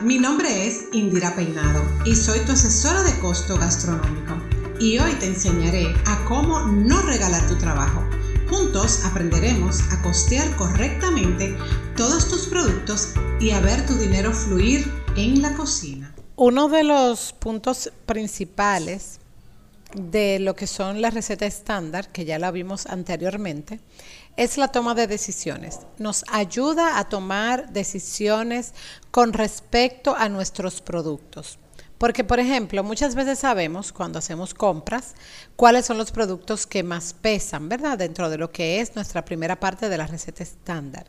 Mi nombre es Indira Peinado y soy tu asesora de costo gastronómico. Y hoy te enseñaré a cómo no regalar tu trabajo. Juntos aprenderemos a costear correctamente todos tus productos y a ver tu dinero fluir en la cocina. Uno de los puntos principales de lo que son las recetas estándar, que ya la vimos anteriormente, es la toma de decisiones. Nos ayuda a tomar decisiones con respecto a nuestros productos. Porque, por ejemplo, muchas veces sabemos cuando hacemos compras cuáles son los productos que más pesan, ¿verdad? Dentro de lo que es nuestra primera parte de la receta estándar,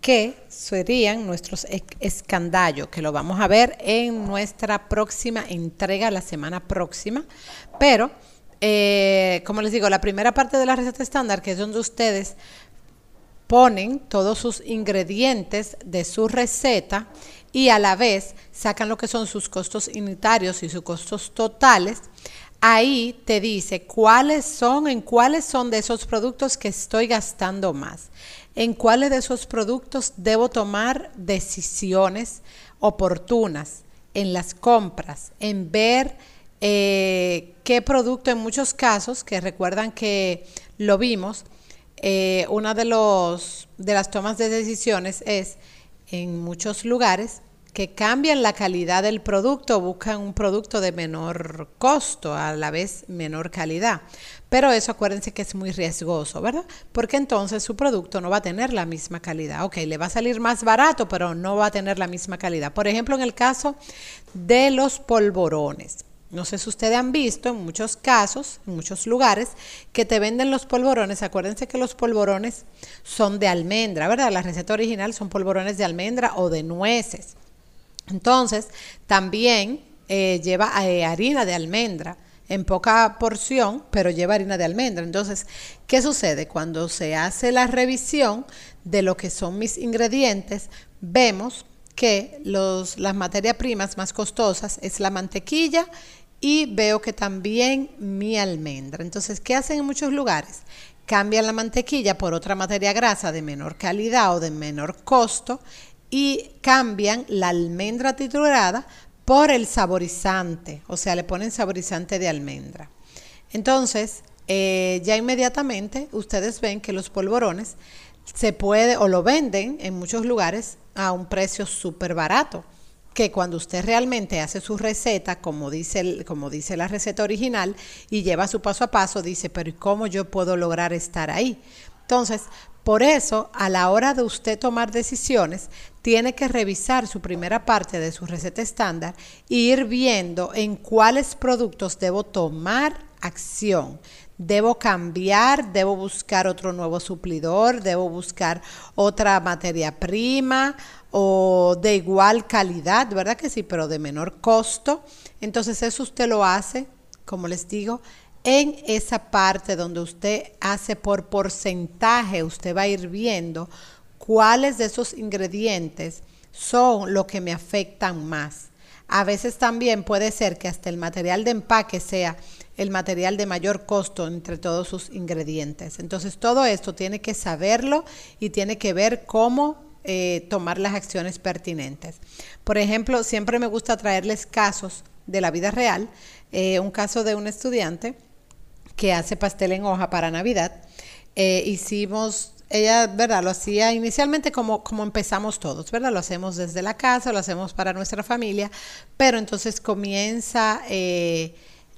que serían nuestros escandallos, que lo vamos a ver en nuestra próxima entrega la semana próxima. Pero, eh, como les digo, la primera parte de la receta estándar, que es donde ustedes ponen todos sus ingredientes de su receta y a la vez sacan lo que son sus costos unitarios y sus costos totales, ahí te dice cuáles son, en cuáles son de esos productos que estoy gastando más, en cuáles de esos productos debo tomar decisiones oportunas en las compras, en ver eh, qué producto en muchos casos, que recuerdan que lo vimos, eh, una de, los, de las tomas de decisiones es en muchos lugares que cambian la calidad del producto, buscan un producto de menor costo, a la vez menor calidad. Pero eso acuérdense que es muy riesgoso, ¿verdad? Porque entonces su producto no va a tener la misma calidad. Ok, le va a salir más barato, pero no va a tener la misma calidad. Por ejemplo, en el caso de los polvorones. No sé si ustedes han visto en muchos casos, en muchos lugares, que te venden los polvorones. Acuérdense que los polvorones son de almendra, ¿verdad? La receta original son polvorones de almendra o de nueces. Entonces, también eh, lleva eh, harina de almendra en poca porción, pero lleva harina de almendra. Entonces, ¿qué sucede? Cuando se hace la revisión de lo que son mis ingredientes, vemos que las materias primas más costosas es la mantequilla y veo que también mi almendra. Entonces, ¿qué hacen en muchos lugares? Cambian la mantequilla por otra materia grasa de menor calidad o de menor costo y cambian la almendra triturada por el saborizante, o sea, le ponen saborizante de almendra. Entonces, eh, ya inmediatamente ustedes ven que los polvorones se puede o lo venden en muchos lugares a un precio súper barato que cuando usted realmente hace su receta, como dice, como dice la receta original, y lleva su paso a paso, dice, pero ¿y cómo yo puedo lograr estar ahí? Entonces, por eso, a la hora de usted tomar decisiones, tiene que revisar su primera parte de su receta estándar e ir viendo en cuáles productos debo tomar acción. Debo cambiar, debo buscar otro nuevo suplidor, debo buscar otra materia prima o de igual calidad, ¿verdad que sí? Pero de menor costo. Entonces eso usted lo hace, como les digo, en esa parte donde usted hace por porcentaje, usted va a ir viendo cuáles de esos ingredientes son lo que me afectan más. A veces también puede ser que hasta el material de empaque sea el material de mayor costo entre todos sus ingredientes. Entonces todo esto tiene que saberlo y tiene que ver cómo eh, tomar las acciones pertinentes. Por ejemplo, siempre me gusta traerles casos de la vida real. Eh, un caso de un estudiante que hace pastel en hoja para Navidad. Eh, hicimos, ella, ¿verdad? Lo hacía inicialmente como, como empezamos todos, ¿verdad? Lo hacemos desde la casa, lo hacemos para nuestra familia, pero entonces comienza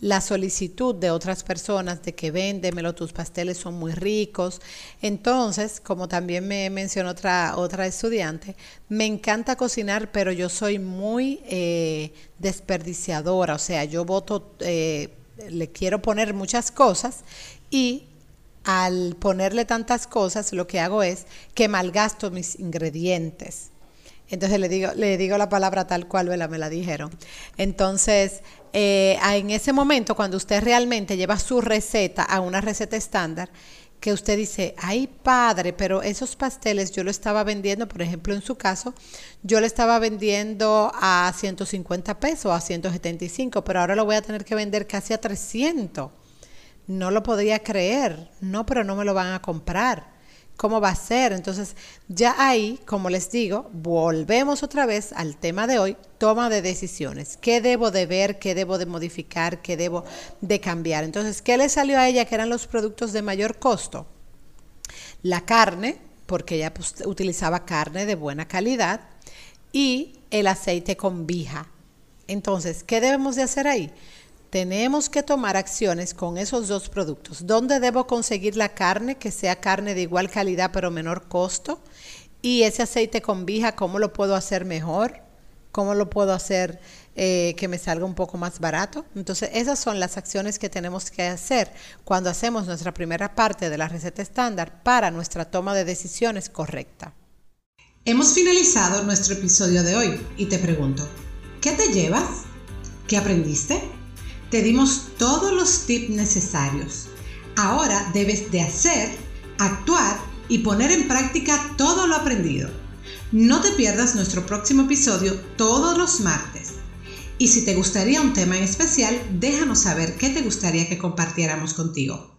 la solicitud de otras personas de que véndemelo, tus pasteles son muy ricos. Entonces, como también me mencionó otra, otra estudiante, me encanta cocinar, pero yo soy muy eh, desperdiciadora, o sea, yo voto, eh, le quiero poner muchas cosas y al ponerle tantas cosas, lo que hago es que malgasto mis ingredientes. Entonces le digo, le digo la palabra tal cual me la dijeron. Entonces, eh, en ese momento, cuando usted realmente lleva su receta a una receta estándar, que usted dice, ay padre, pero esos pasteles yo lo estaba vendiendo, por ejemplo, en su caso, yo lo estaba vendiendo a 150 pesos, a 175, pero ahora lo voy a tener que vender casi a 300. No lo podría creer, no, pero no me lo van a comprar cómo va a ser. Entonces, ya ahí, como les digo, volvemos otra vez al tema de hoy, toma de decisiones. ¿Qué debo de ver? ¿Qué debo de modificar? ¿Qué debo de cambiar? Entonces, ¿qué le salió a ella que eran los productos de mayor costo? La carne, porque ella pues, utilizaba carne de buena calidad, y el aceite con vija. Entonces, ¿qué debemos de hacer ahí? Tenemos que tomar acciones con esos dos productos. ¿Dónde debo conseguir la carne que sea carne de igual calidad pero menor costo? Y ese aceite con vija, ¿cómo lo puedo hacer mejor? ¿Cómo lo puedo hacer eh, que me salga un poco más barato? Entonces, esas son las acciones que tenemos que hacer cuando hacemos nuestra primera parte de la receta estándar para nuestra toma de decisiones correcta. Hemos finalizado nuestro episodio de hoy y te pregunto, ¿qué te llevas? ¿Qué aprendiste? Te dimos todos los tips necesarios. Ahora debes de hacer, actuar y poner en práctica todo lo aprendido. No te pierdas nuestro próximo episodio todos los martes. Y si te gustaría un tema en especial, déjanos saber qué te gustaría que compartiéramos contigo.